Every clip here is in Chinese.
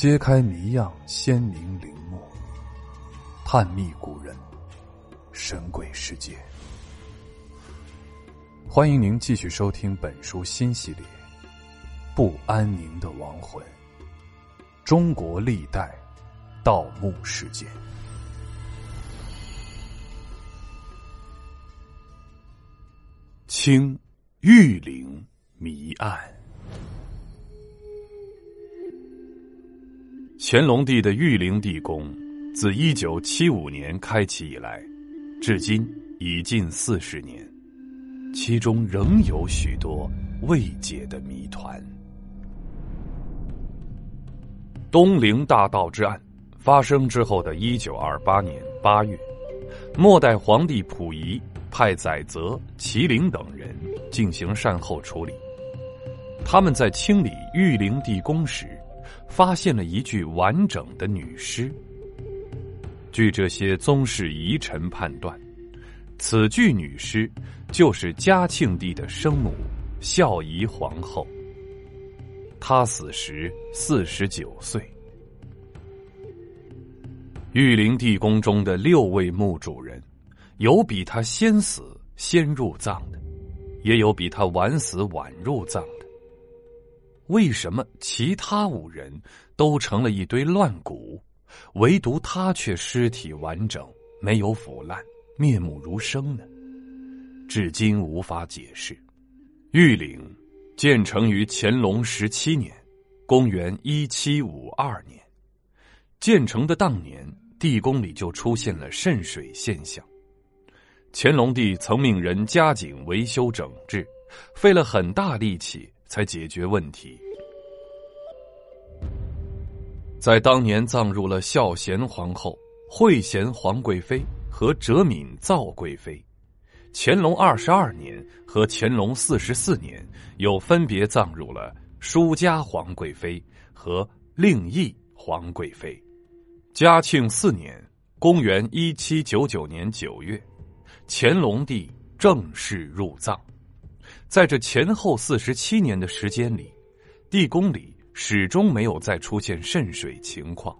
揭开谜样鲜明陵墓，探秘古人神鬼世界。欢迎您继续收听本书新系列《不安宁的亡魂：中国历代盗墓事件》。清玉陵谜案。乾隆帝的玉陵地宫，自一九七五年开启以来，至今已近四十年，其中仍有许多未解的谜团。东陵大盗之案发生之后的一九二八年八月，末代皇帝溥仪派载泽、麒麟等人进行善后处理。他们在清理玉陵地宫时。发现了一具完整的女尸。据这些宗室遗臣判断，此具女尸就是嘉庆帝的生母孝仪皇后。她死时四十九岁。玉陵地宫中的六位墓主人，有比他先死先入葬的，也有比他晚死晚入葬的。为什么其他五人都成了一堆乱骨，唯独他却尸体完整，没有腐烂，面目如生呢？至今无法解释。玉陵建成于乾隆十七年，公元一七五二年。建成的当年，地宫里就出现了渗水现象。乾隆帝曾命人加紧维修整治，费了很大力气。才解决问题。在当年葬入了孝贤皇后、惠贤皇贵妃和哲敏赵贵妃，乾隆二十二年和乾隆四十四年又分别葬入了舒家皇贵妃和令义皇贵妃。嘉庆四年（公元一七九九年九月），乾隆帝正式入葬。在这前后四十七年的时间里，地宫里始终没有再出现渗水情况。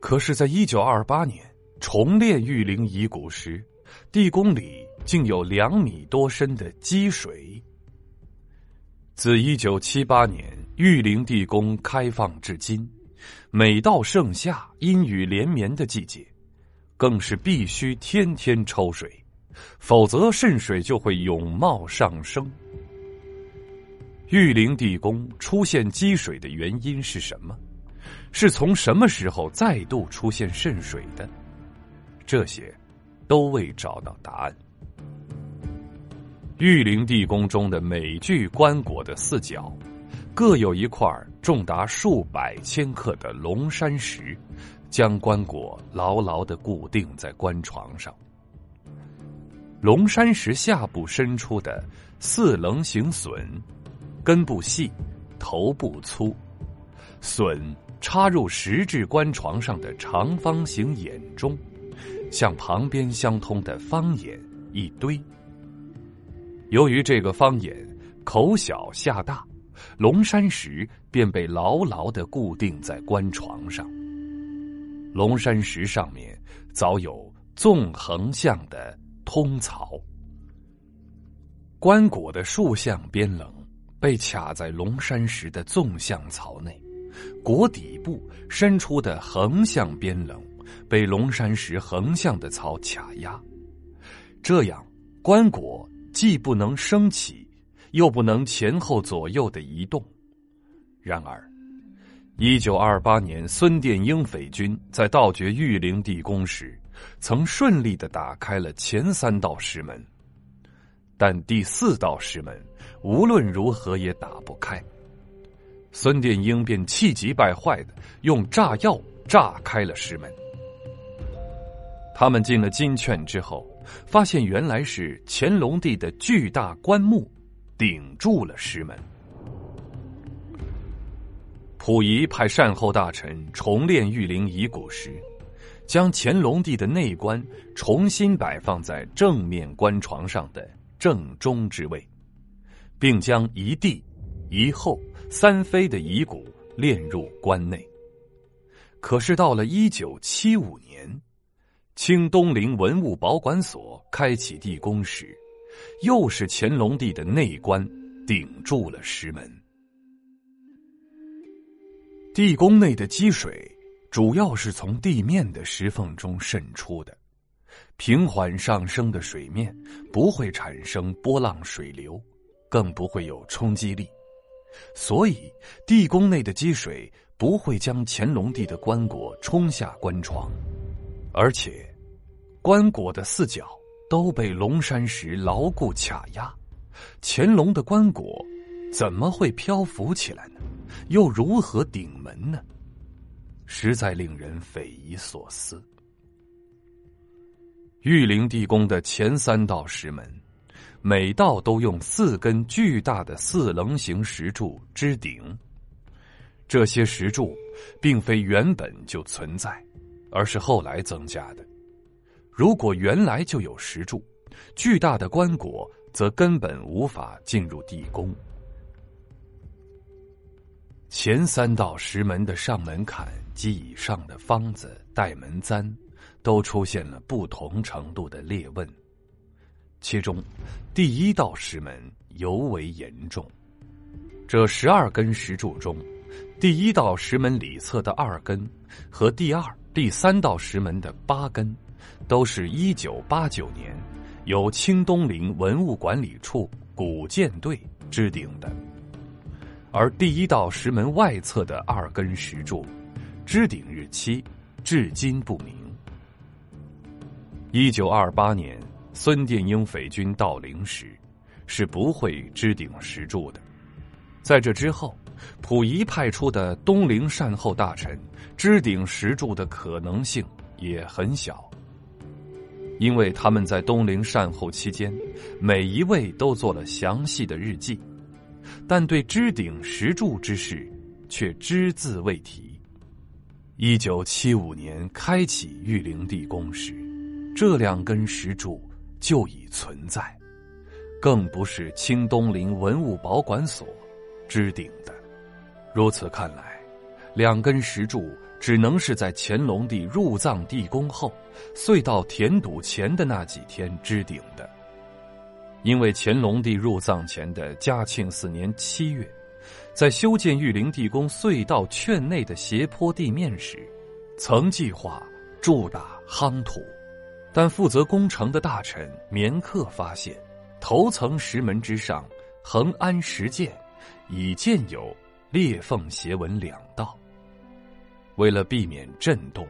可是，在一九二八年重炼玉灵遗骨时，地宫里竟有两米多深的积水。自一九七八年玉灵地宫开放至今，每到盛夏阴雨连绵的季节，更是必须天天抽水。否则，渗水就会永冒上升。玉陵地宫出现积水的原因是什么？是从什么时候再度出现渗水的？这些都未找到答案。玉陵地宫中的每具棺椁的四角，各有一块重达数百千克的龙山石，将棺椁牢牢的固定在棺床上。龙山石下部伸出的四棱形笋，根部细，头部粗，笋插入石质棺床上的长方形眼中，向旁边相通的方眼一堆。由于这个方眼口小下大，龙山石便被牢牢的固定在棺床上。龙山石上面早有纵横向的。通槽，棺椁的竖向边棱被卡在龙山石的纵向槽内，椁底部伸出的横向边棱被龙山石横向的槽卡压，这样棺椁既不能升起，又不能前后左右的移动。然而，一九二八年孙殿英匪军在盗掘玉陵地宫时。曾顺利的打开了前三道石门，但第四道石门无论如何也打不开。孙殿英便气急败坏的用炸药炸开了石门。他们进了金券之后，发现原来是乾隆帝的巨大棺木顶住了石门。溥仪派善后大臣重练玉陵遗骨时。将乾隆帝的内棺重新摆放在正面棺床上的正中之位，并将一帝、一后三妃的遗骨炼入棺内，可是到了一九七五年，清东陵文物保管所开启地宫时，又是乾隆帝的内棺顶住了石门。地宫内的积水主要是从地面的石缝中渗出的，平缓上升的水面不会产生波浪水流，更不会有冲击力，所以地宫内的积水。不会将乾隆帝的棺椁冲下棺床，而且，棺椁的四角都被龙山石牢固卡压，乾隆的棺椁怎么会漂浮起来呢？又如何顶门呢？实在令人匪夷所思。玉灵地宫的前三道石门，每道都用四根巨大的四棱形石柱支顶。这些石柱并非原本就存在，而是后来增加的。如果原来就有石柱，巨大的棺椁则根本无法进入地宫。前三道石门的上门槛及以上的方子、带门簪，都出现了不同程度的裂纹。其中，第一道石门尤为严重。这十二根石柱中。第一道石门里侧的二根和第二、第三道石门的八根，都是一九八九年由清东陵文物管理处古建队支顶的，而第一道石门外侧的二根石柱，支顶日期至今不明。一九二八年孙殿英匪军到陵时，是不会支顶石柱的，在这之后。溥仪派出的东陵善后大臣支顶石柱的可能性也很小，因为他们在东陵善后期间，每一位都做了详细的日记，但对支顶石柱之事却只字未提。一九七五年开启玉陵地宫时，这两根石柱就已存在，更不是清东陵文物保管所支顶的。如此看来，两根石柱只能是在乾隆帝入葬地宫后，隧道填堵前的那几天支顶的。因为乾隆帝入葬前的嘉庆四年七月，在修建玉陵地宫隧道圈内的斜坡地面时，曾计划筑打夯土，但负责工程的大臣绵克发现，头层石门之上横安石剑，已见有。裂缝斜纹两道。为了避免震动，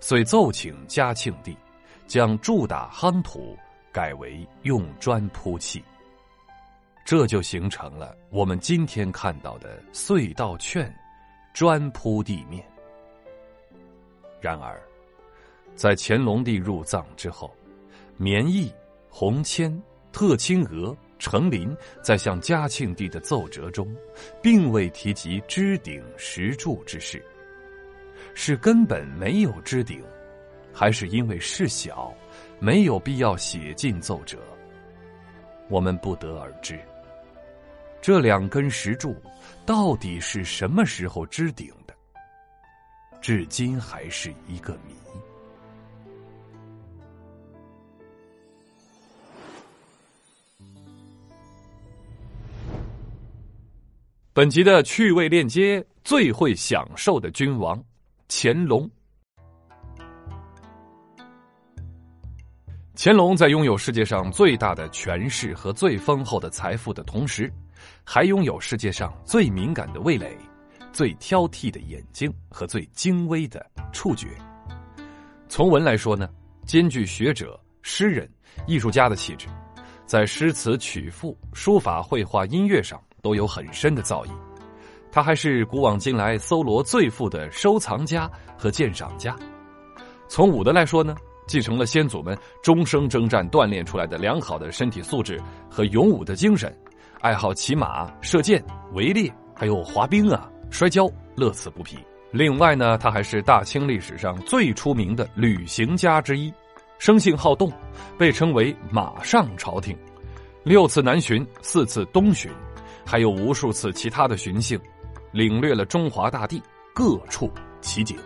遂奏请嘉庆帝将筑打夯土改为用砖铺砌，这就形成了我们今天看到的隧道券砖铺地面。然而，在乾隆帝入藏之后，绵毅、洪谦、特青娥。成林在向嘉庆帝的奏折中，并未提及支顶石柱之事。是根本没有支顶，还是因为事小，没有必要写进奏折？我们不得而知。这两根石柱到底是什么时候支顶的？至今还是一个谜。本集的趣味链接：最会享受的君王——乾隆。乾隆在拥有世界上最大的权势和最丰厚的财富的同时，还拥有世界上最敏感的味蕾、最挑剔的眼睛和最精微的触觉。从文来说呢，兼具学者、诗人、艺术家的气质，在诗词曲赋、书法、绘画、音乐上。都有很深的造诣，他还是古往今来搜罗最富的收藏家和鉴赏家。从武德来说呢，继承了先祖们终生征战锻炼出来的良好的身体素质和勇武的精神，爱好骑马、射箭、围猎，还有滑冰啊、摔跤，乐此不疲。另外呢，他还是大清历史上最出名的旅行家之一，生性好动，被称为“马上朝廷”，六次南巡，四次东巡。还有无数次其他的巡幸，领略了中华大地各处奇景。